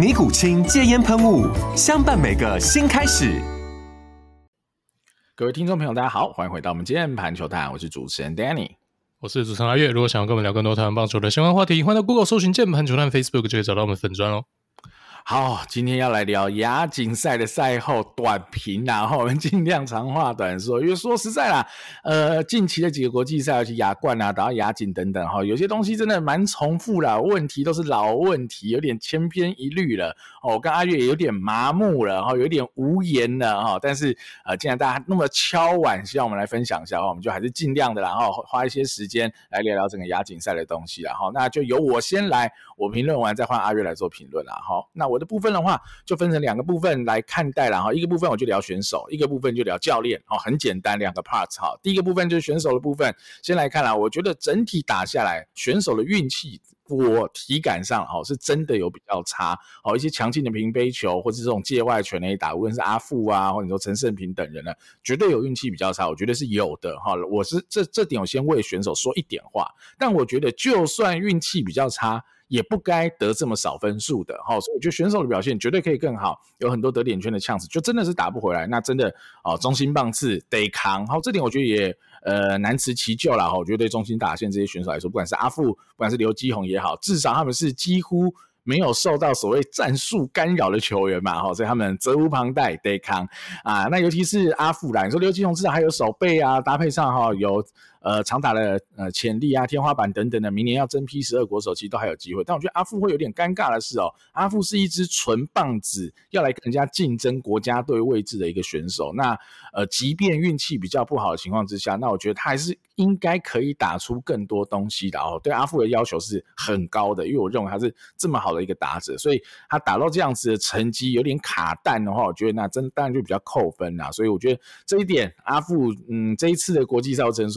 尼古清戒烟喷雾，相伴每个新开始。各位听众朋友，大家好，欢迎回到我们键盘球探，我是主持人 Danny，我是主持人阿月。如果想要跟我们聊更多台湾棒球的相关话题，欢迎到 Google 搜寻键盘球探 Facebook 就可以找到我们粉专哦。好，今天要来聊亚锦赛的赛后短评，然后我们尽量长话短说，因为说实在啦，呃，近期的几个国际赛，尤其亚冠啊，打到亚锦等等，哈，有些东西真的蛮重复啦，问题都是老问题，有点千篇一律了。哦，我跟阿月也有点麻木了，哈，有点无言了，哈。但是，呃，既然大家那么敲碗，希望我们来分享一下，我们就还是尽量的，然后花一些时间来聊聊整个亚锦赛的东西，然后那就由我先来，我评论完再换阿月来做评论啦，哈。那我的部分的话，就分成两个部分来看待了哈。一个部分我就聊选手，一个部分就聊教练。哦，很简单，两个 parts 哈。第一个部分就是选手的部分，先来看啦。我觉得整体打下来，选手的运气，我体感上哦是真的有比较差。哦，一些强劲的平杯球，或者这种界外全垒打，无论是阿富啊，或者说陈胜平等人呢，绝对有运气比较差。我觉得是有的哈。我是这这点，我先为选手说一点话。但我觉得，就算运气比较差。也不该得这么少分数的，哈，所以我觉得选手的表现绝对可以更好，有很多得点圈的呛子，就真的是打不回来，那真的哦，中心棒次得扛，好，这点我觉得也呃难辞其咎了，哈，我觉得对中心打线这些选手来说，不管是阿富，不管是刘基宏也好，至少他们是几乎没有受到所谓战术干扰的球员嘛，哈，所以他们责无旁贷得扛啊，那尤其是阿富啦，你说刘基宏至少还有手背啊，搭配上哈有。呃，长打的呃潜力啊，天花板等等的，明年要增批十二国手，其实都还有机会。但我觉得阿富会有点尴尬的是哦，阿富是一支纯棒子，要来跟人家竞争国家队位置的一个选手。那呃，即便运气比较不好的情况之下，那我觉得他还是应该可以打出更多东西的哦。对阿富的要求是很高的，因为我认为他是这么好的一个打者，所以他打到这样子的成绩有点卡弹的话，我觉得那真当然就比较扣分啦。所以我觉得这一点阿富，嗯，这一次的国际赛只能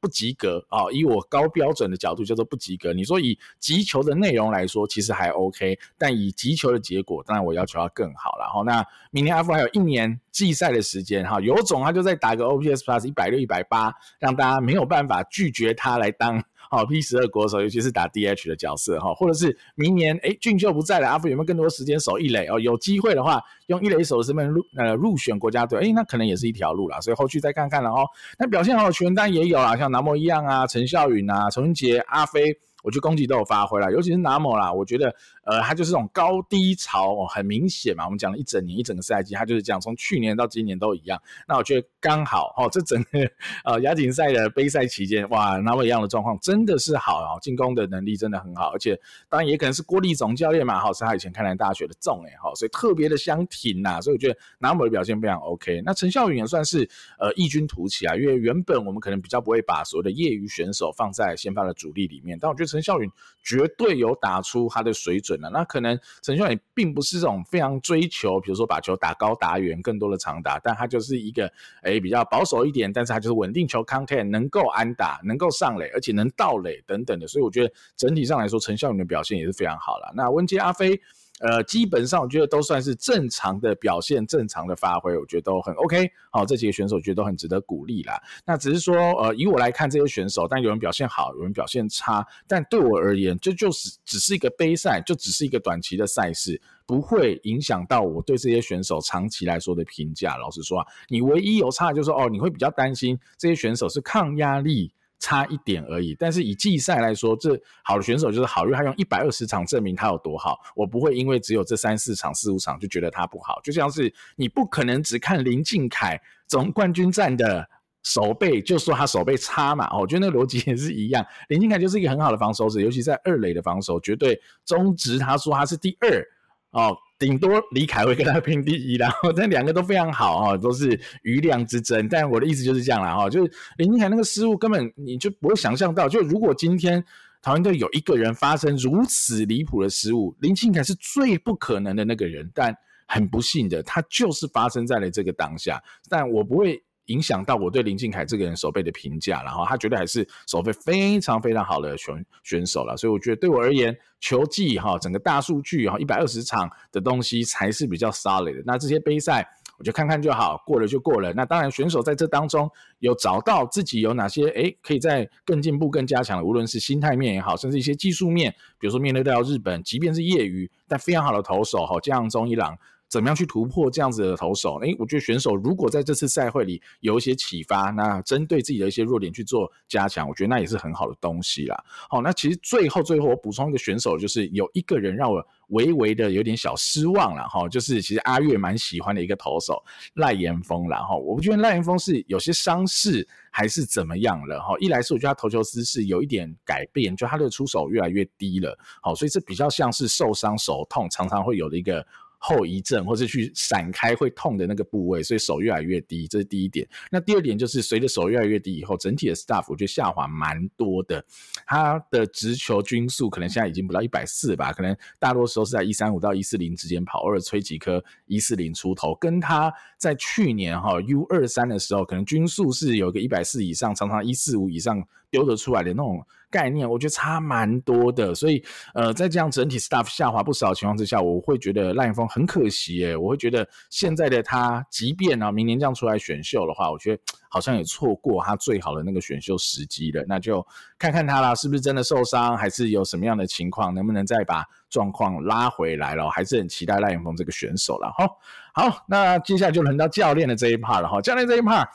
不及格啊、以我高标准的角度叫做不及格。你说以击球的内容来说，其实还 OK，但以击球的结果，当然我要求要更好了。好，那明年阿富还有一年季赛的时间哈，有种他就再打个 OPS Plus 一百六、一百八，让大家没有办法拒绝他来当。好，P 十二国手，尤其是打 DH 的角色哈，或者是明年哎俊秀不在了，阿飞有没有更多时间守一垒哦？有机会的话，用一垒守的身份入呃入选国家队，哎，那可能也是一条路啦。所以后续再看看了哦。那表现好的球员当然也有啦，像南摩一样啊，陈孝允啊，陈文杰、阿飞。我觉得攻击都有发挥了，尤其是南摩啦，我觉得呃，他就是这种高低潮哦，很明显嘛。我们讲了一整年一整个赛季，他就是这样，从去年到今年都一样。那我觉得刚好哦，这整个呃亚锦赛的杯赛期间，哇，拿莫一样的状况真的是好哦，进攻的能力真的很好，而且当然也可能是郭立总教练嘛，好是他以前开南大学的重哎，好，所以特别的相挺呐，所以我觉得拿莫的表现非常 OK。那陈孝允也算是呃异军突起啊，因为原本我们可能比较不会把所谓的业余选手放在先发的主力里面，但我觉得。陈孝允绝对有打出他的水准那可能陈秀也并不是这种非常追求，比如说把球打高打远，更多的长打，但他就是一个诶、比较保守一点，但是他就是稳定球 content 能够安打，能够上垒，而且能盗垒等等的，所以我觉得整体上来说，陈孝勇的表现也是非常好了。那温杰阿飞。呃，基本上我觉得都算是正常的表现，正常的发挥，我觉得都很 OK。好，这几个选手我觉得都很值得鼓励啦。那只是说，呃，以我来看这些选手，但有人表现好，有人表现差。但对我而言，这就是只是一个杯赛，就只是一个短期的赛事，不会影响到我对这些选手长期来说的评价。老实说啊，你唯一有差就是说哦，你会比较担心这些选手是抗压力。差一点而已。但是以季赛来说，这好的选手就是好，因为他用一百二十场证明他有多好。我不会因为只有这三四场、四五场就觉得他不好。就像是你不可能只看林靖凯总冠军战的守备就说他守备差嘛。我觉得那个逻辑也是一样。林靖凯就是一个很好的防守者，尤其在二垒的防守绝对中职。他说他是第二哦。顶多李凯会跟他拼第一，然后那两个都非常好啊，都是余量之争。但我的意思就是这样了哈，就是林俊凯那个失误根本你就不会想象到，就如果今天台湾队有一个人发生如此离谱的失误，林俊凯是最不可能的那个人，但很不幸的，他就是发生在了这个当下。但我不会。影响到我对林靖凯这个人手背的评价，然后他绝对还是手背非常非常好的选选手了，所以我觉得对我而言，球技哈整个大数据哈一百二十场的东西才是比较 solid 的。那这些杯赛我就看看就好，过了就过了。那当然选手在这当中有找到自己有哪些诶可以在更进步、更加强的，无论是心态面也好，甚至一些技术面，比如说面对到日本，即便是业余但非常好的投手哈，像中一郎。怎么样去突破这样子的投手？诶，我觉得选手如果在这次赛会里有一些启发，那针对自己的一些弱点去做加强，我觉得那也是很好的东西啦。好，那其实最后最后我补充一个选手，就是有一个人让我微微的有点小失望了哈，就是其实阿月蛮喜欢的一个投手赖延峰啦哈，我不觉得赖延峰是有些伤势还是怎么样了哈，一来是我觉得他投球姿势有一点改变，就他的出手越来越低了，好，所以这比较像是受伤手痛常常会有的一个。后遗症，或是去闪开会痛的那个部位，所以手越来越低，这是第一点。那第二点就是随着手越来越低以后，整体的 staff 就下滑蛮多的。他的直球均速可能现在已经不到一百四吧，可能大多时候是在一三五到一四零之间跑，偶尔吹几颗一四零出头。跟他在去年哈 U 二三的时候，可能均速是有个一百四以上，常常一四五以上丢得出来的那种。概念我觉得差蛮多的，所以呃，在这样整体 staff 下滑不少的情况之下，我会觉得赖延峰很可惜耶。我会觉得现在的他，即便啊明年这样出来选秀的话，我觉得好像也错过他最好的那个选秀时机了。那就看看他啦，是不是真的受伤，还是有什么样的情况，能不能再把状况拉回来了？还是很期待赖延峰这个选手了。好，好，那接下来就轮到教练的这一 part 了哈。教练这一 part，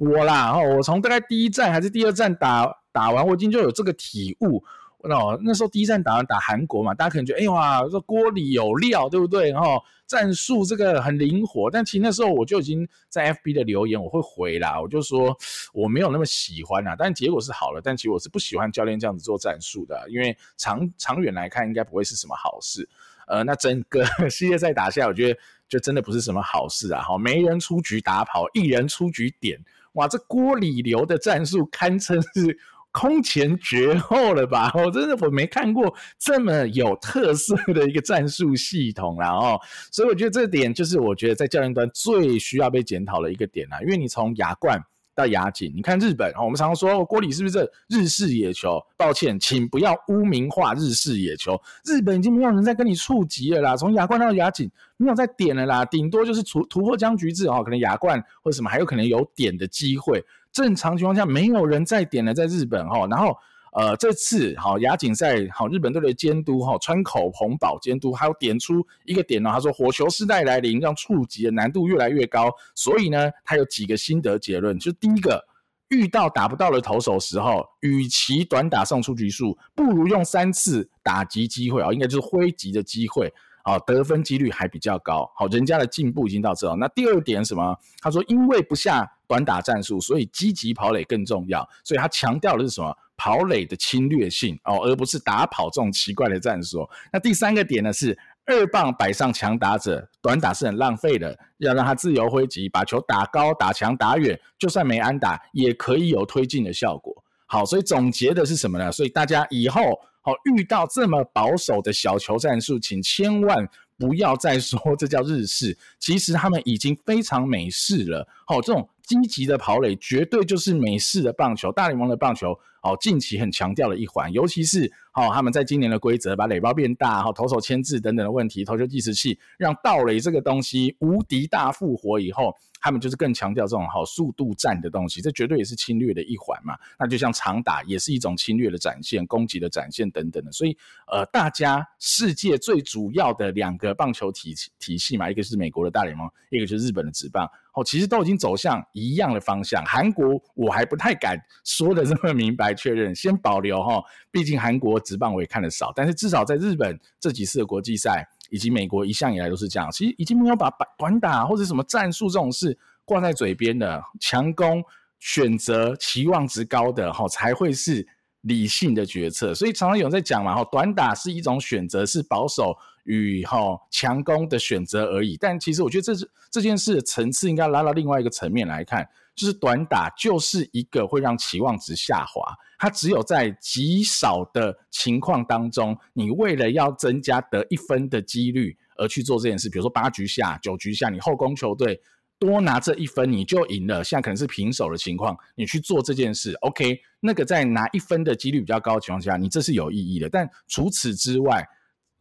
我啦，哦我从大概第一站还是第二站打。打完我已经就有这个体悟，哦，那时候第一站打完打韩国嘛，大家可能觉得，哎呀，这锅里有料，对不对？然后战术这个很灵活，但其实那时候我就已经在 FB 的留言我会回啦，我就说我没有那么喜欢啦，但结果是好了，但其实我是不喜欢教练这样子做战术的，因为长长远来看应该不会是什么好事。呃，那整个 世界赛打下来，我觉得就真的不是什么好事啊，好，没人出局打跑，一人出局点，哇，这锅里流的战术堪称是。空前绝后了吧？我真的我没看过这么有特色的一个战术系统啦哦，所以我觉得这点就是我觉得在教练端最需要被检讨的一个点啦。因为你从亚冠到亚锦，你看日本，我们常说锅里是不是这日式野球？抱歉，请不要污名化日式野球。日本已经没有人在跟你触及了啦，从亚冠到亚锦没有再点了啦，顶多就是突突破僵局制哦，可能亚冠或者什么还有可能有点的机会。正常情况下，没有人再点了，在日本哈，然后呃，这次好亚锦赛好，日本队的监督哈川口红保监督，还有点出一个点呢，他说火球时代来临，让触及的难度越来越高，所以呢，他有几个心得结论，就第一个，遇到打不到的投手时候，与其短打送出局数，不如用三次打击机会啊，应该就是挥击的机会啊，得分几率还比较高，好，人家的进步已经到这了。那第二点什么？他说因为不下。短打战术，所以积极跑垒更重要。所以他强调的是什么？跑垒的侵略性哦，而不是打跑这种奇怪的战术。那第三个点呢是二棒摆上强打者，短打是很浪费的，要让他自由挥击，把球打高、打强、打远，就算没安打也可以有推进的效果。好，所以总结的是什么呢？所以大家以后好遇到这么保守的小球战术，请千万。不要再说这叫日式，其实他们已经非常美式了。好，这种积极的跑垒绝对就是美式的棒球，大联盟的棒球。哦，近期很强调的一环，尤其是哦，他们在今年的规则把垒包变大，哈，投手牵制等等的问题，投球计时器让盗垒这个东西无敌大复活以后。他们就是更强调这种好速度战的东西，这绝对也是侵略的一环嘛。那就像长打也是一种侵略的展现、攻击的展现等等的。所以，呃，大家世界最主要的两个棒球体体系嘛，一个是美国的大联盟，一个就是日本的职棒。哦，其实都已经走向一样的方向。韩国我还不太敢说的这么明白，来确认，先保留哈。毕竟韩国职棒我也看得少，但是至少在日本这几次的国际赛，以及美国一向以来都是这样，其实已经没有把短打或者什么战术这种事挂在嘴边的，强攻选择期望值高的哈才会是理性的决策。所以常常有人在讲嘛，哈，短打是一种选择，是保守。与哈强攻的选择而已，但其实我觉得这是这件事的层次应该拉到另外一个层面来看，就是短打就是一个会让期望值下滑，它只有在极少的情况当中，你为了要增加得一分的几率而去做这件事，比如说八局下、九局下，你后攻球队多拿这一分你就赢了，现在可能是平手的情况，你去做这件事，OK，那个在拿一分的几率比较高的情况下，你这是有意义的，但除此之外。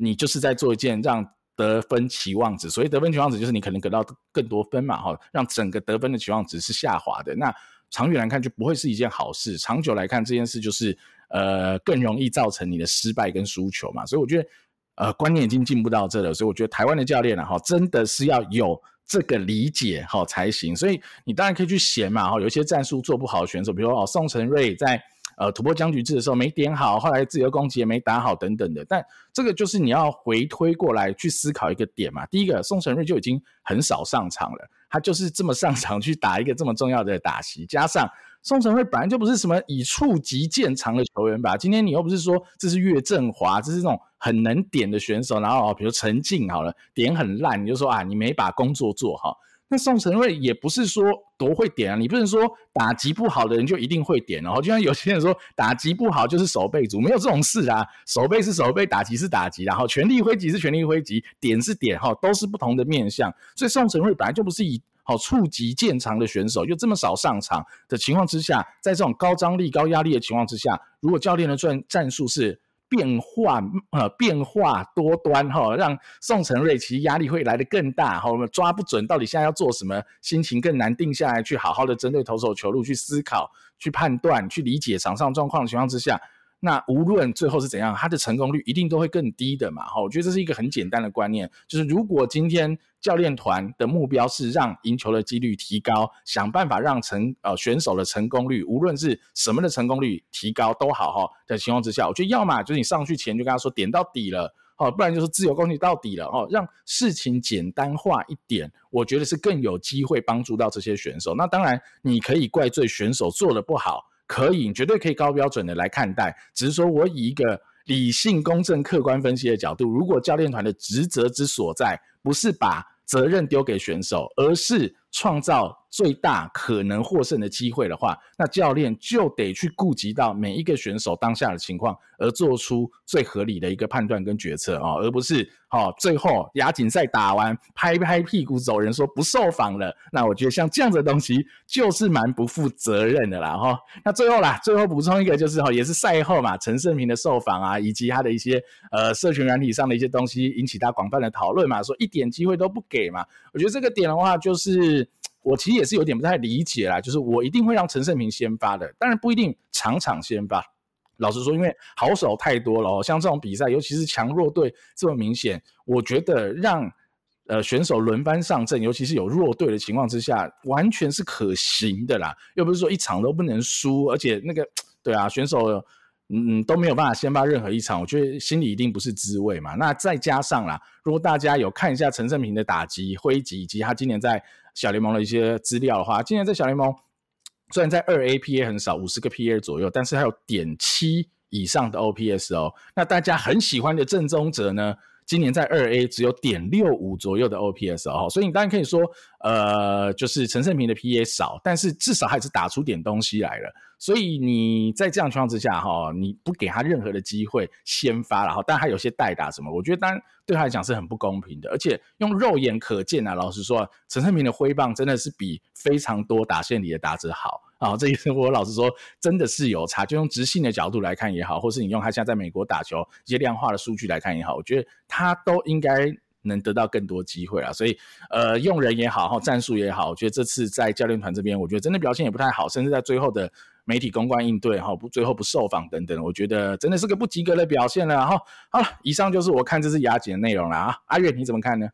你就是在做一件让得分期望值，所以得分期望值就是你可能得到更多分嘛，哈，让整个得分的期望值是下滑的。那长远来看就不会是一件好事，长久来看这件事就是呃更容易造成你的失败跟输球嘛。所以我觉得呃观念已经进步到这了，所以我觉得台湾的教练呢，哈，真的是要有这个理解哈才行。所以你当然可以去写嘛，哈，有一些战术做不好的选手，比如说哦宋承瑞在。呃，突破僵局制的时候没点好，后来自由攻击也没打好，等等的。但这个就是你要回推过来去思考一个点嘛。第一个，宋晟睿就已经很少上场了，他就是这么上场去打一个这么重要的打席。加上宋晟睿本来就不是什么以触击见长的球员吧？今天你又不是说这是岳振华，这是那种很能点的选手，然后比如陈静好了，点很烂，你就说啊，你没把工作做好。那宋承瑞也不是说多会点啊，你不能说打击不好的人就一定会点，然后就像有些人说打击不好就是守备组，没有这种事啊，守备是守备，打击是打击，然后全力挥击是全力挥击，点是点哈，都是不同的面向。所以宋承瑞本来就不是以好触击见长的选手，又这么少上场的情况之下，在这种高张力、高压力的情况之下，如果教练的战战术是。变化呃，变化多端哈，让宋承瑞其实压力会来得更大哈。我们抓不准到底现在要做什么，心情更难定下来，去好好的针对投手球路去思考、去判断、去理解场上状况的情况之下。那无论最后是怎样，他的成功率一定都会更低的嘛？哈，我觉得这是一个很简单的观念，就是如果今天教练团的目标是让赢球的几率提高，想办法让成呃选手的成功率，无论是什么的成功率提高都好哈的情况之下，我觉得要么就是你上去前就跟他说点到底了，哦，不然就是自由攻击到底了，哦，让事情简单化一点，我觉得是更有机会帮助到这些选手。那当然你可以怪罪选手做得不好。可以，绝对可以高标准的来看待。只是说我以一个理性、公正、客观分析的角度，如果教练团的职责之所在，不是把责任丢给选手，而是创造最大可能获胜的机会的话，那教练就得去顾及到每一个选手当下的情况，而做出最合理的一个判断跟决策啊，而不是哦，最后亚锦赛打完拍拍屁股走人说不受访了。那我觉得像这样的东西就是蛮不负责任的啦哈。那最后啦，最后补充一个就是哈，也是赛后嘛，陈胜平的受访啊，以及他的一些呃社群软体上的一些东西引起他广泛的讨论嘛，说一点机会都不给嘛。我觉得这个点的话就是。我其实也是有点不太理解啦，就是我一定会让陈胜平先发的，当然不一定场场先发。老实说，因为好手太多了哦，像这种比赛，尤其是强弱队这么明显，我觉得让呃选手轮番上阵，尤其是有弱队的情况之下，完全是可行的啦。又不是说一场都不能输，而且那个对啊，选手。嗯，都没有办法先发任何一场，我觉得心里一定不是滋味嘛。那再加上啦，如果大家有看一下陈胜平的打击、挥击以及他今年在小联盟的一些资料的话，今年在小联盟虽然在二 A PA 很少，五十个 PA 左右，但是还有点七以上的 OPS 哦。那大家很喜欢的正宗者呢？今年在二 A 只有点六五左右的 OPS 哦，所以你当然可以说，呃，就是陈胜平的 PA 少，但是至少还是打出点东西来了。所以你在这样情况之下哈，你不给他任何的机会先发了哈，但他有些代打什么，我觉得当然对他来讲是很不公平的。而且用肉眼可见啊，老实说，陈胜平的挥棒真的是比非常多打线里的打者好。啊，这一次我老实说，真的是有差。就用直性的角度来看也好，或是你用他现在在美国打球一些量化的数据来看也好，我觉得他都应该能得到更多机会啊。所以，呃，用人也好，哈，战术也好，我觉得这次在教练团这边，我觉得真的表现也不太好，甚至在最后的媒体公关应对，哈，不最后不受访等等，我觉得真的是个不及格的表现了。哈，好了，以上就是我看这次亚锦的内容了啊。阿月你怎么看呢？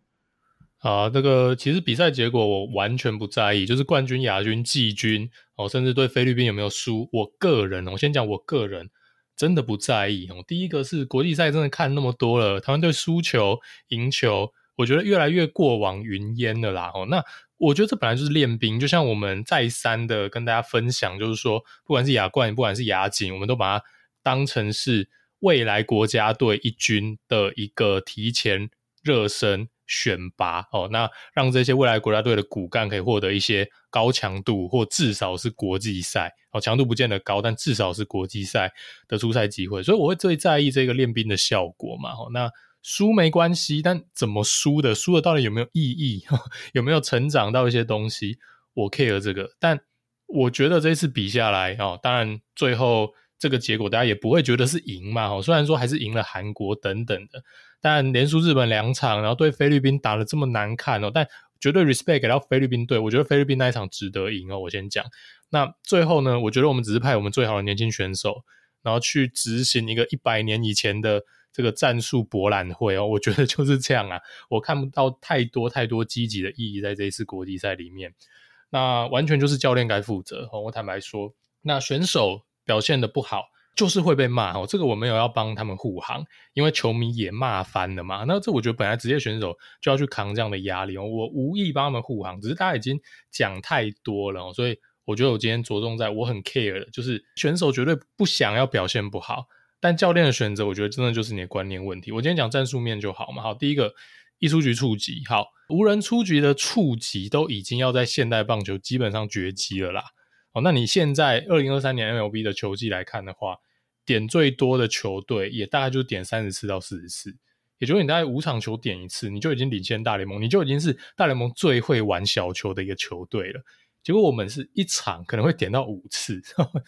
啊，这个其实比赛结果我完全不在意，就是冠军、亚军、季军哦，甚至对菲律宾有没有输，我个人，我先讲我个人真的不在意哦。第一个是国际赛真的看那么多了，台湾队输球赢球，我觉得越来越过往云烟了啦。哦，那我觉得这本来就是练兵，就像我们再三的跟大家分享，就是说，不管是亚冠，不管是亚锦，我们都把它当成是未来国家队一军的一个提前热身。选拔哦，那让这些未来国家队的骨干可以获得一些高强度，或至少是国际赛哦，强度不见得高，但至少是国际赛的出赛机会。所以我会最在意这个练兵的效果嘛。哦，那输没关系，但怎么输的，输的到底有没有意义，有没有成长到一些东西，我 care 这个。但我觉得这次比下来哦，当然最后这个结果大家也不会觉得是赢嘛。哦，虽然说还是赢了韩国等等的。但连输日本两场，然后对菲律宾打得这么难看哦，但绝对 respect 给到菲律宾队，我觉得菲律宾那一场值得赢哦。我先讲，那最后呢，我觉得我们只是派我们最好的年轻选手，然后去执行一个一百年以前的这个战术博览会哦，我觉得就是这样啊，我看不到太多太多积极的意义在这一次国际赛里面，那完全就是教练该负责哦。我坦白说，那选手表现的不好。就是会被骂哦，这个我没有要帮他们护航，因为球迷也骂翻了嘛。那这我觉得本来职业选手就要去扛这样的压力哦，我无意帮他们护航，只是大家已经讲太多了，所以我觉得我今天着重在我很 care 的，就是选手绝对不想要表现不好，但教练的选择，我觉得真的就是你的观念问题。我今天讲战术面就好嘛，好，第一个一出局触击，好，无人出局的触击都已经要在现代棒球基本上绝迹了啦。哦，那你现在二零二三年 MLB 的球季来看的话，点最多的球队也大概就点三十次到四十次，也就是你大概五场球点一次，你就已经领先大联盟，你就已经是大联盟最会玩小球的一个球队了。结果我们是一场可能会点到五次，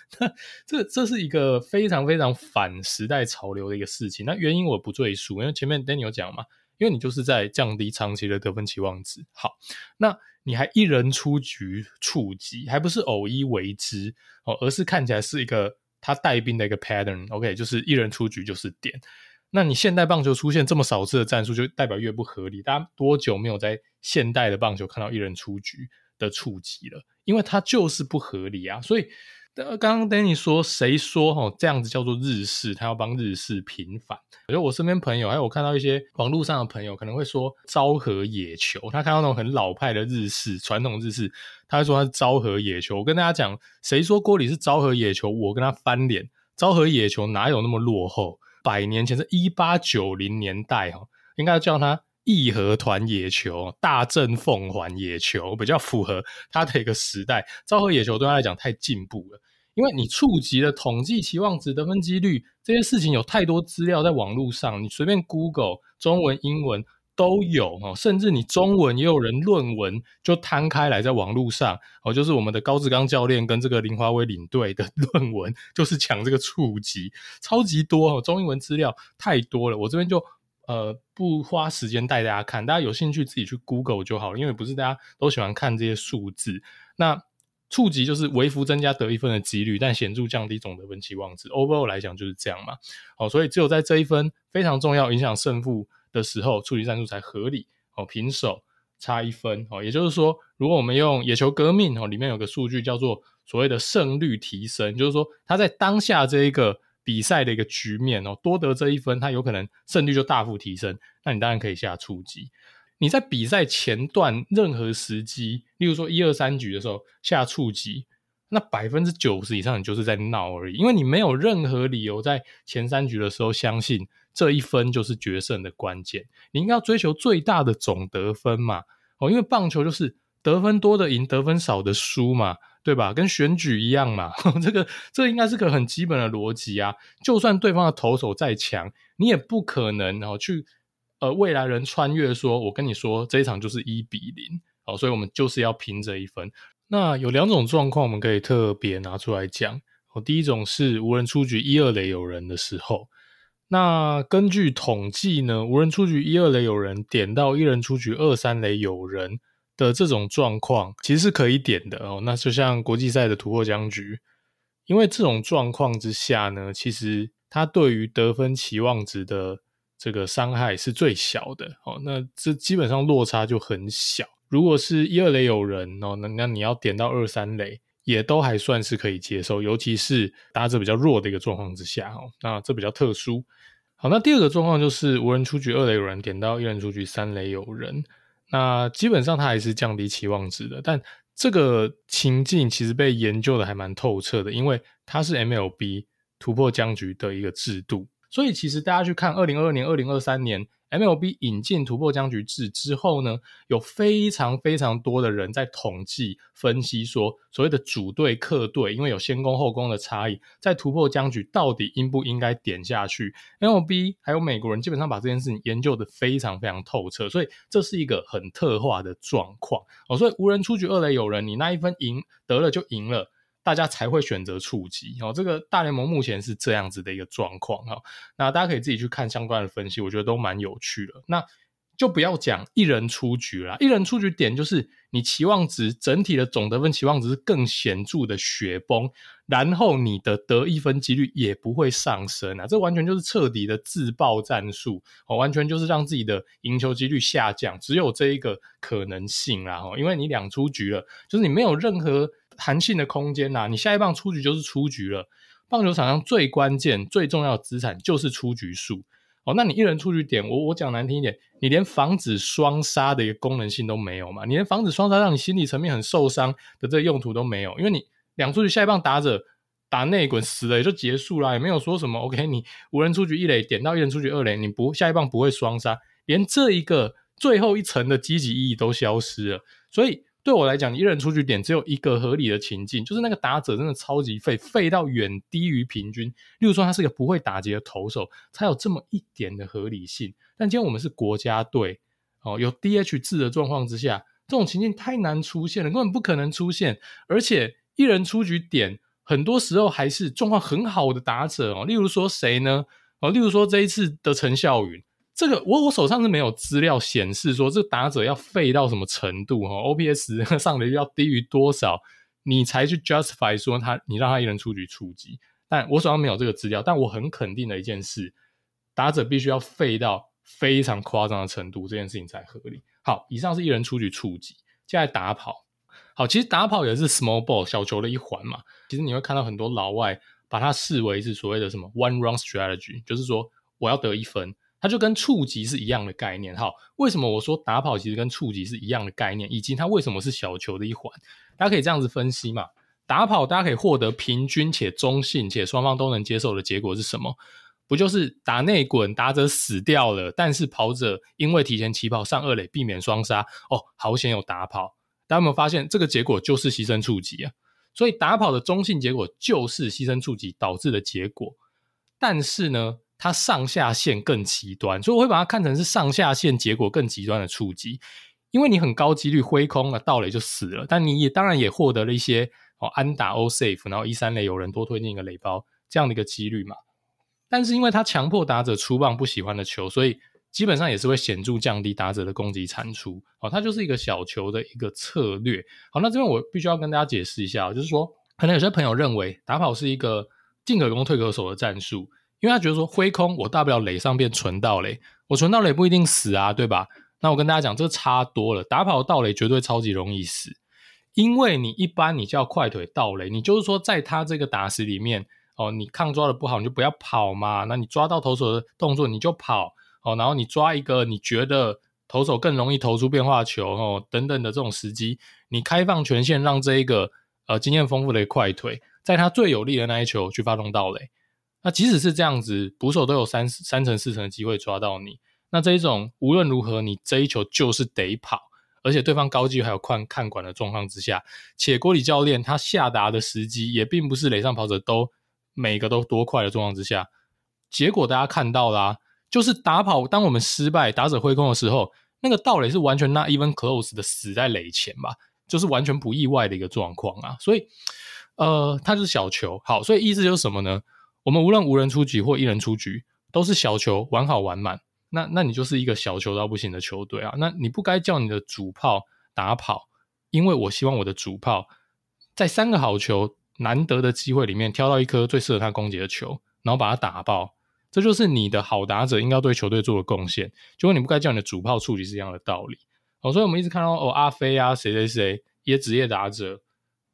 这这是一个非常非常反时代潮流的一个事情。那原因我不赘述，因为前面 Danny 有讲嘛，因为你就是在降低长期的得分期望值。好，那。你还一人出局触击，还不是偶一为之哦，而是看起来是一个他带兵的一个 pattern。OK，就是一人出局就是点。那你现代棒球出现这么少次的战术，就代表越不合理。大家多久没有在现代的棒球看到一人出局的触击了？因为它就是不合理啊，所以。刚刚 Danny 说，谁说齁这样子叫做日式？他要帮日式平反。我觉得我身边朋友，还有我看到一些网络上的朋友，可能会说昭和野球。他看到那种很老派的日式传统日式，他会说他是昭和野球。我跟大家讲，谁说锅里是昭和野球？我跟他翻脸。昭和野球哪有那么落后？百年前是一八九零年代哦，应该叫他义和团野球、大正奉还野球，比较符合他的一个时代。昭和野球对他来讲太进步了。因为你触及了统计期望值、得分几率这些事情，有太多资料在网络上，你随便 Google 中文、英文都有哦，甚至你中文也有人论文就摊开来在网络上哦，就是我们的高志刚教练跟这个林华威领队的论文，就是讲这个触及超级多哦，中英文资料太多了，我这边就呃不花时间带大家看，大家有兴趣自己去 Google 就好了，因为不是大家都喜欢看这些数字，那。触及就是微幅增加得一分的几率，但显著降低总得分期望值。Overall 来讲就是这样嘛。好，所以只有在这一分非常重要、影响胜负的时候，触及战术才合理。哦，平手差一分。哦，也就是说，如果我们用野球革命哦，里面有个数据叫做所谓的胜率提升，就是说他在当下这一个比赛的一个局面哦，多得这一分，他有可能胜率就大幅提升。那你当然可以下触及。你在比赛前段任何时机，例如说一二三局的时候下触击，那百分之九十以上你就是在闹而已，因为你没有任何理由在前三局的时候相信这一分就是决胜的关键。你应该要追求最大的总得分嘛，哦，因为棒球就是得分多的赢，得分少的输嘛，对吧？跟选举一样嘛，这个这应该是个很基本的逻辑啊。就算对方的投手再强，你也不可能哦去。呃，未来人穿越说：“我跟你说，这一场就是一比零，哦，所以我们就是要拼这一分。那有两种状况，我们可以特别拿出来讲。哦，第一种是无人出局一二垒有人的时候，那根据统计呢，无人出局一二垒有人点到一人出局二三垒有人的这种状况，其实是可以点的哦。那就像国际赛的突破僵局，因为这种状况之下呢，其实它对于得分期望值的。这个伤害是最小的哦，那这基本上落差就很小。如果是一二垒有人哦，那那你要点到二三垒也都还算是可以接受，尤其是打者比较弱的一个状况之下哦，那这比较特殊。好，那第二个状况就是无人出局，二垒有人点到一人出局，三垒有人。那基本上它还是降低期望值的，但这个情境其实被研究的还蛮透彻的，因为它是 MLB 突破僵局的一个制度，所以其实大家去看二零二二年、二零二三年。MLB 引进突破僵局制之后呢，有非常非常多的人在统计分析说，所谓的主队客队，因为有先攻后攻的差异，在突破僵局到底应不应该点下去？MLB 还有美国人基本上把这件事情研究得非常非常透彻，所以这是一个很特化的状况哦。所以无人出局，二垒有人，你那一分赢得了就赢了。大家才会选择触及哦，这个大联盟目前是这样子的一个状况哈。那大家可以自己去看相关的分析，我觉得都蛮有趣的。那就不要讲一人出局啦，一人出局点就是你期望值整体的总得分期望值是更显著的雪崩，然后你的得一分几率也不会上升啊，这完全就是彻底的自爆战术哦，完全就是让自己的赢球几率下降，只有这一个可能性啦哈，因为你两出局了，就是你没有任何。弹性的空间呐、你下一棒出局就是出局了。棒球场上最关键、最重要的资产就是出局数哦。那你一人出局点，我我讲难听一点，你连防止双杀的一个功能性都没有嘛？你连防止双杀让你心理层面很受伤的这个用途都没有，因为你两出局下一棒打者打内滚死了也就结束了，也没有说什么 OK，你无人出局一垒点到一人出局二垒，你不下一棒不会双杀，连这一个最后一层的积极意义都消失了，所以。对我来讲，一人出局点只有一个合理的情境，就是那个打者真的超级废，废到远低于平均。例如说，他是一个不会打击的投手，才有这么一点的合理性。但今天我们是国家队，哦，有 DH 制的状况之下，这种情境太难出现了，根本不可能出现。而且一人出局点，很多时候还是状况很好的打者哦。例如说谁呢？哦，例如说这一次的陈孝云。这个我我手上是没有资料显示说这个打者要废到什么程度哈，OPS 上的要低于多少，你才去 justify 说他你让他一人出局出击，但我手上没有这个资料，但我很肯定的一件事，打者必须要废到非常夸张的程度，这件事情才合理。好，以上是一人出局出击，接下来打跑，好，其实打跑也是 small ball 小球的一环嘛，其实你会看到很多老外把它视为是所谓的什么 one run strategy，就是说我要得一分。它就跟触及是一样的概念，好，为什么我说打跑其实跟触及是一样的概念，以及它为什么是小球的一环？大家可以这样子分析嘛。打跑大家可以获得平均且中性且双方都能接受的结果是什么？不就是打内滚，打者死掉了，但是跑者因为提前起跑上二垒避免双杀，哦，好险有打跑。大家有没有发现这个结果就是牺牲触及啊？所以打跑的中性结果就是牺牲触及导致的结果，但是呢？它上下限更极端，所以我会把它看成是上下限结果更极端的触及，因为你很高几率挥空了，盗垒就死了，但你也当然也获得了一些哦安打 O safe，然后一三垒有人多推进一个垒包这样的一个几率嘛。但是因为它强迫打者出棒不喜欢的球，所以基本上也是会显著降低打者的攻击产出。哦，它就是一个小球的一个策略。好，那这边我必须要跟大家解释一下，就是说可能有些朋友认为打跑是一个进可攻退可守的战术。因为他觉得说挥空，我大不了垒上变存到垒，我纯盗垒不一定死啊，对吧？那我跟大家讲，这差多了，打跑盗垒绝对超级容易死，因为你一般你叫快腿盗垒，你就是说在他这个打死里面，哦，你抗抓的不好，你就不要跑嘛，那你抓到投手的动作你就跑，哦，然后你抓一个你觉得投手更容易投出变化球，哦，等等的这种时机，你开放权限让这一个呃经验丰富的快腿，在他最有利的那一球去发动盗垒。那即使是这样子，捕手都有三三成四成的机会抓到你。那这一种无论如何，你这一球就是得跑，而且对方高机还有看看管的状况之下，且郭李教练他下达的时机也并不是垒上跑者都每个都多快的状况之下，结果大家看到啦、就是打跑，当我们失败打者挥空的时候，那个盗垒是完全 not even close 的死在垒前吧，就是完全不意外的一个状况啊。所以，呃，它就是小球。好，所以意思就是什么呢？我们无论无人出局或一人出局，都是小球玩好玩满。那那你就是一个小球到不行的球队啊！那你不该叫你的主炮打跑，因为我希望我的主炮在三个好球难得的机会里面挑到一颗最适合他攻击的球，然后把它打爆。这就是你的好打者应该对球队做的贡献。就跟你不该叫你的主炮触击是一样的道理。哦，所以我们一直看到哦，阿飞啊，谁谁谁也职业打者。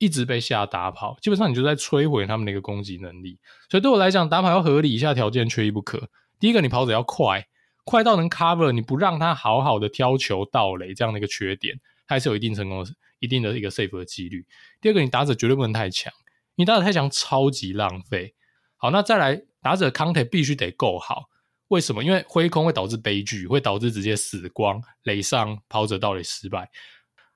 一直被下打跑，基本上你就在摧毁他们的一个攻击能力。所以对我来讲，打跑要合理，以下条件缺一不可。第一个，你跑者要快，快到能 cover，你不让他好好的挑球盗垒这样的一个缺点，还是有一定成功、一定的一个 safe 的几率。第二个，你打者绝对不能太强，你打者太强超级浪费。好，那再来，打者 contact 必须得够好。为什么？因为挥空会导致悲剧，会导致直接死光、垒上跑者盗垒失败。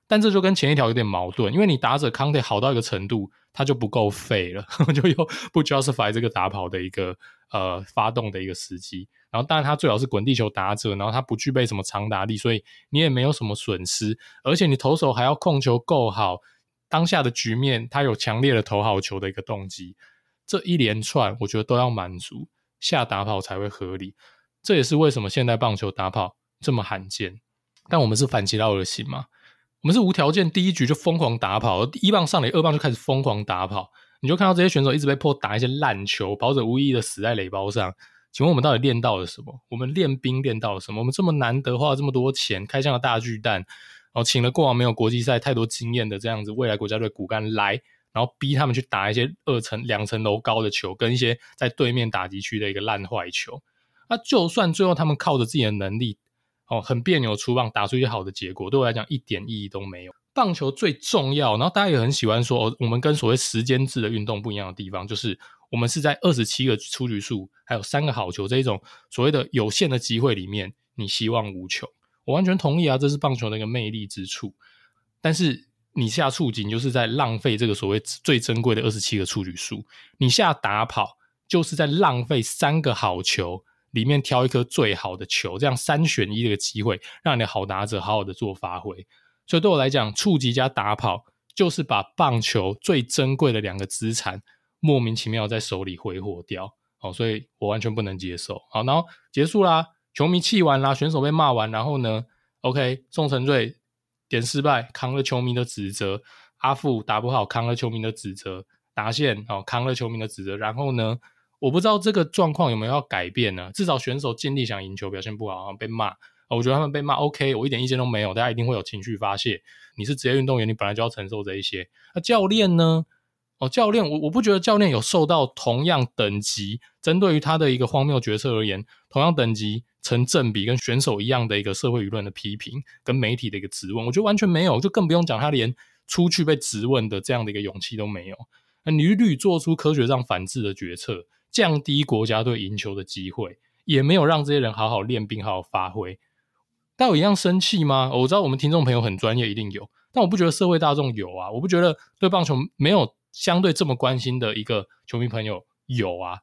但这就跟前一条有点矛盾，因为你打者 contact 好到一个程度，它就不够废了，就又不 justify 这个打跑的一个呃发动的一个时机。然后当然它最好是滚地球打者，然后它不具备什么长打力，所以你也没有什么损失。而且你投手还要控球够好，当下的局面它有强烈的投好球的一个动机，这一连串我觉得都要满足下打跑才会合理。这也是为什么现代棒球打跑这么罕见。但我们是反其道而行嘛。我们是无条件第一局就疯狂打跑，一棒上垒，二棒就开始疯狂打跑，你就看到这些选手一直被迫打一些烂球，跑者无意的死在垒包上。请问我们到底练到了什么？我们练兵练到了什么？我们这么难得花这么多钱开箱了大巨蛋，然后请了过往没有国际赛太多经验的这样子未来国家队骨干来，然后逼他们去打一些二层两层楼高的球，跟一些在对面打击区的一个烂坏球。那就算最后他们靠着自己的能力。哦，很别扭出棒，打出一些好的结果，对我来讲一点意义都没有。棒球最重要，然后大家也很喜欢说，哦，我们跟所谓时间制的运动不一样的地方，就是我们是在二十七个出局数，还有三个好球这一种所谓的有限的机会里面，你希望无穷。我完全同意啊，这是棒球的一个魅力之处。但是你下触景就是在浪费这个所谓最珍贵的二十七个出局数，你下打跑就是在浪费三个好球。里面挑一颗最好的球，这样三选一的一个机会，让你好打者好好的做发挥。所以对我来讲，触及加打跑就是把棒球最珍贵的两个资产莫名其妙在手里挥霍掉。好，所以我完全不能接受。好，然后结束啦，球迷气完啦，选手被骂完，然后呢，OK，宋晟睿点失败，扛了球迷的指责；阿富打不好，扛了球迷的指责；达线哦，扛了球迷的指责。然后呢？我不知道这个状况有没有要改变呢？至少选手尽力想赢球，表现不好被骂。我觉得他们被骂 OK，我一点意见都没有。大家一定会有情绪发泄。你是职业运动员，你本来就要承受这一些。那教练呢？哦，教练，我我不觉得教练有受到同样等级针对于他的一个荒谬决策而言，同样等级成正比跟选手一样的一个社会舆论的批评跟媒体的一个质问，我觉得完全没有，就更不用讲他连出去被质问的这样的一个勇气都没有。那屡屡做出科学上反智的决策。降低国家队赢球的机会，也没有让这些人好好练兵、好好发挥。但我一样生气吗？我知道我们听众朋友很专业，一定有，但我不觉得社会大众有啊。我不觉得对棒球没有相对这么关心的一个球迷朋友有啊。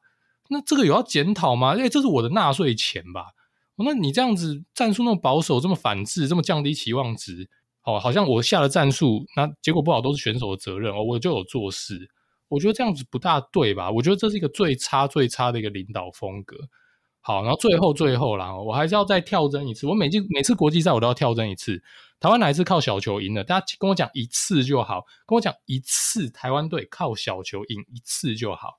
那这个有要检讨吗？因为这是我的纳税钱吧？那你这样子战术那么保守、这么反制、这么降低期望值，哦，好像我下了战术，那结果不好都是选手的责任哦，我就有做事。我觉得这样子不大对吧？我觉得这是一个最差最差的一个领导风格。好，然后最后最后啦，我还是要再跳针一次。我每季每次国际赛我都要跳针一次。台湾哪一次靠小球赢的？大家跟我讲一次就好，跟我讲一次台湾队靠小球赢一次就好。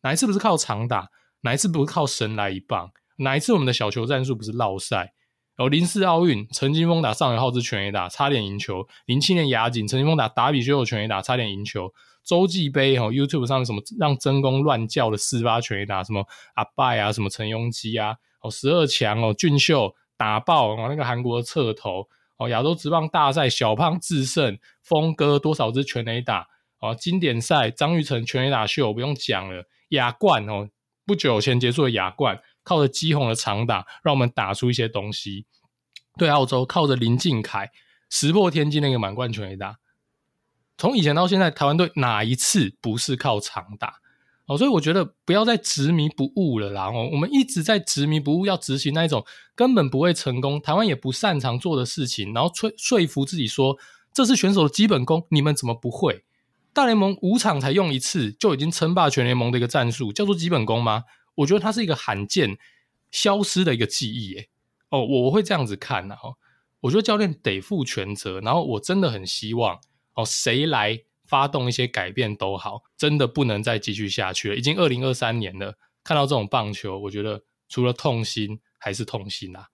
哪一次不是靠长打？哪一次不是靠神来一棒？哪一次我们的小球战术不是落赛？然后零四奥运，陈金锋打上野浩之全垒打，差点赢球。零七年亚锦，陈金锋打打比修有全垒打，差点赢球。洲际杯哈，YouTube 上什么让真宫乱叫的四八拳打，什么阿拜啊，什么陈庸基啊，哦十二强哦，俊秀打爆哦那个韩国的侧头哦，亚洲职棒大赛小胖制胜，峰哥多少支全垒打哦，经典赛张玉成全垒打秀不用讲了，亚冠哦不久前结束的亚冠，靠着基宏的长打让我们打出一些东西，对澳洲靠着林靖凯石破天惊那个满贯全垒打。从以前到现在，台湾队哪一次不是靠长打？哦，所以我觉得不要再执迷不悟了啦。哦，我们一直在执迷不悟，要执行那一种根本不会成功、台湾也不擅长做的事情，然后说说服自己说这是选手的基本功，你们怎么不会？大联盟五场才用一次就已经称霸全联盟的一个战术，叫做基本功吗？我觉得它是一个罕见消失的一个记忆。诶哦，我会这样子看呐。哦，我觉得教练得负全责，然后我真的很希望。哦，谁来发动一些改变都好，真的不能再继续下去了。已经二零二三年了，看到这种棒球，我觉得除了痛心还是痛心啊。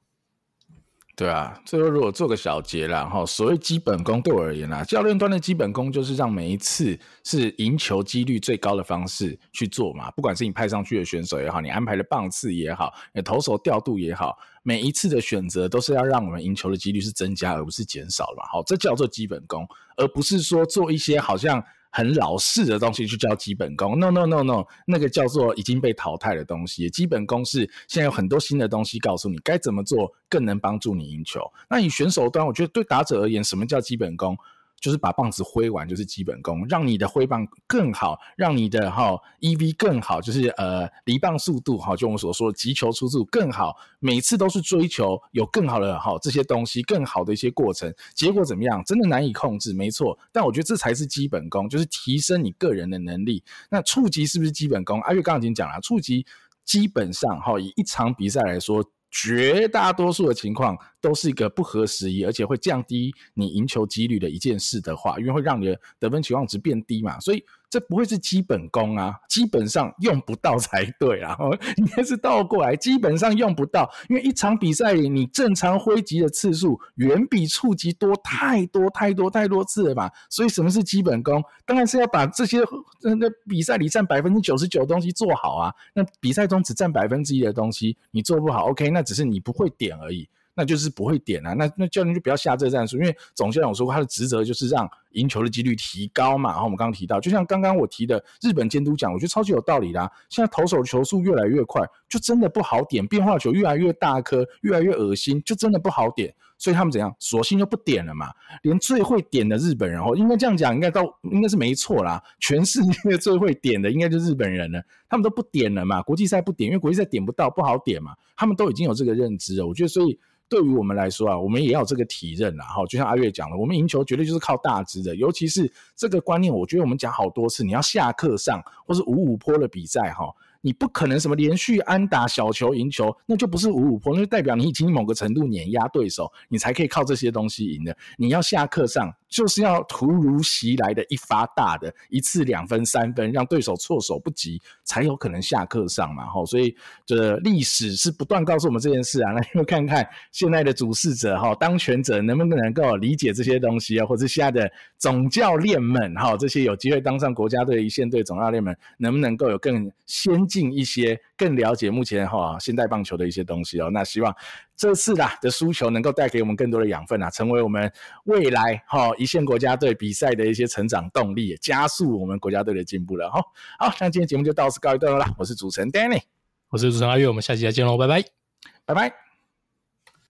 对啊，最后如果做个小结啦，哈，所谓基本功对我而言啦，教练端的基本功就是让每一次是赢球几率最高的方式去做嘛，不管是你派上去的选手也好，你安排的棒次也好，你投手调度也好，每一次的选择都是要让我们赢球的几率是增加而不是减少了嘛，好，这叫做基本功，而不是说做一些好像。很老式的东西去教基本功，no no no no，那个叫做已经被淘汰的东西。基本功是现在有很多新的东西告诉你该怎么做，更能帮助你赢球。那以选手端，我觉得对打者而言，什么叫基本功？就是把棒子挥完，就是基本功，让你的挥棒更好，让你的哈 EV 更好，就是呃离棒速度哈，就我们所说的击球出速更好，每次都是追求有更好的哈这些东西，更好的一些过程，结果怎么样？真的难以控制，没错。但我觉得这才是基本功，就是提升你个人的能力。那触击是不是基本功？阿月刚刚已经讲了，触击基本上哈以一场比赛来说。绝大多数的情况都是一个不合时宜，而且会降低你赢球几率的一件事的话，因为会让你的得分期望值变低嘛，所以。这不会是基本功啊，基本上用不到才对啊！应该是倒过来，基本上用不到，因为一场比赛里你正常挥击的次数远比触击多太多太多太多次了吧。所以什么是基本功？当然是要把这些那那比赛里占百分之九十九的东西做好啊。那比赛中只占百分之一的东西你做不好，OK，那只是你不会点而已。那就是不会点啊，那那教练就不要下这战术，因为总教练有说过他的职责就是让赢球的几率提高嘛。然后我们刚刚提到，就像刚刚我提的日本监督讲，我觉得超级有道理啦。现在投手球速越来越快，就真的不好点，变化球越来越大颗，越来越恶心，就真的不好点。所以他们怎样，索性就不点了嘛。连最会点的日本人哦，应该这样讲，应该都应该是没错啦。全世界最会点的应该就是日本人了，他们都不点了嘛。国际赛不点，因为国际赛点不到，不好点嘛。他们都已经有这个认知了，我觉得所以。对于我们来说啊，我们也要有这个体认啦。哈，就像阿月讲的，我们赢球绝对就是靠大尤其是这个观念，我觉得我们讲好多次，你要下课上或是五五坡的比赛哈。你不可能什么连续安打小球赢球，那就不是五五坡，那就代表你已经某个程度碾压对手，你才可以靠这些东西赢的。你要下课上，就是要突如其来的一发大的，一次两分三分，让对手措手不及，才有可能下课上嘛。吼，所以这历史是不断告诉我们这件事啊。那就看看现在的主事者哈，当权者能不能够理解这些东西啊，或者现在的总教练们哈，这些有机会当上国家队一线队总教练们，能不能够有更先进一些，更了解目前哈现代棒球的一些东西哦。那希望这次啦的输球能够带给我们更多的养分啊，成为我们未来哈一线国家队比赛的一些成长动力，加速我们国家队的进步了哈。好，那今天节目就到此告一段落啦。我是主持人 Danny，我是主持人阿月，我们下期再见喽，拜拜，拜拜。